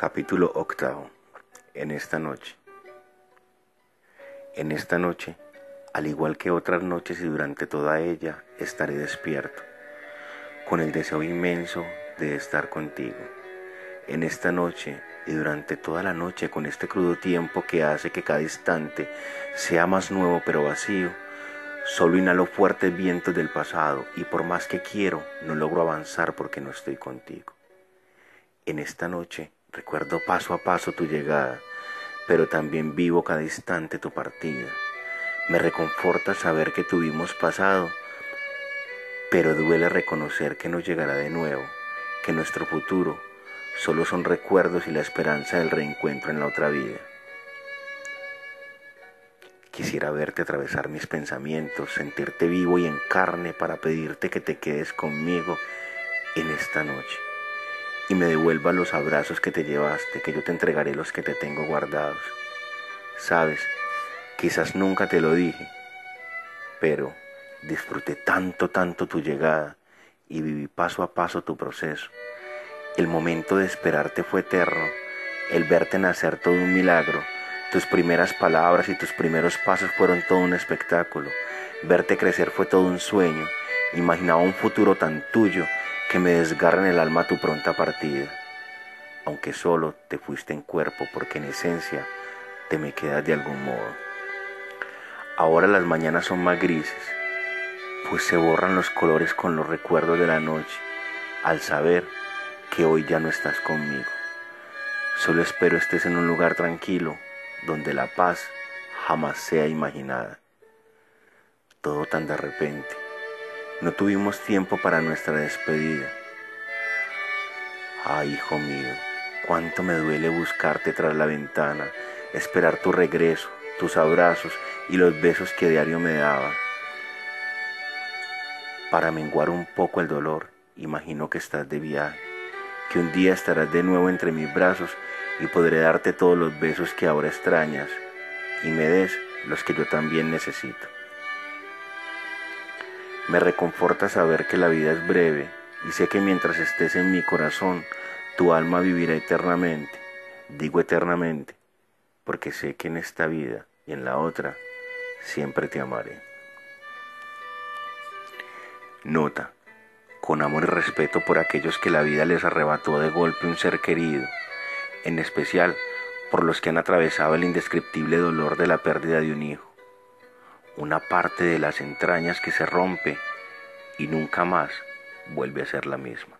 Capítulo octavo. En esta noche. En esta noche, al igual que otras noches y durante toda ella, estaré despierto, con el deseo inmenso de estar contigo. En esta noche y durante toda la noche, con este crudo tiempo que hace que cada instante sea más nuevo pero vacío, solo inhalo fuertes vientos del pasado y por más que quiero, no logro avanzar porque no estoy contigo. En esta noche, Recuerdo paso a paso tu llegada, pero también vivo cada instante tu partida. Me reconforta saber que tuvimos pasado, pero duele reconocer que no llegará de nuevo, que nuestro futuro solo son recuerdos y la esperanza del reencuentro en la otra vida. Quisiera verte atravesar mis pensamientos, sentirte vivo y en carne para pedirte que te quedes conmigo en esta noche y me devuelva los abrazos que te llevaste, que yo te entregaré los que te tengo guardados. Sabes, quizás nunca te lo dije, pero disfruté tanto, tanto tu llegada y viví paso a paso tu proceso. El momento de esperarte fue eterno, el verte nacer todo un milagro, tus primeras palabras y tus primeros pasos fueron todo un espectáculo, verte crecer fue todo un sueño, imaginaba un futuro tan tuyo que me desgarra en el alma tu pronta partida, aunque solo te fuiste en cuerpo porque en esencia te me quedas de algún modo. Ahora las mañanas son más grises, pues se borran los colores con los recuerdos de la noche, al saber que hoy ya no estás conmigo. Solo espero estés en un lugar tranquilo, donde la paz jamás sea imaginada. Todo tan de repente no tuvimos tiempo para nuestra despedida. Ay, hijo mío, cuánto me duele buscarte tras la ventana, esperar tu regreso, tus abrazos y los besos que diario me daba. Para menguar un poco el dolor, imagino que estás de viaje, que un día estarás de nuevo entre mis brazos y podré darte todos los besos que ahora extrañas y me des los que yo también necesito. Me reconforta saber que la vida es breve y sé que mientras estés en mi corazón, tu alma vivirá eternamente. Digo eternamente, porque sé que en esta vida y en la otra siempre te amaré. Nota, con amor y respeto por aquellos que la vida les arrebató de golpe un ser querido, en especial por los que han atravesado el indescriptible dolor de la pérdida de un hijo una parte de las entrañas que se rompe y nunca más vuelve a ser la misma.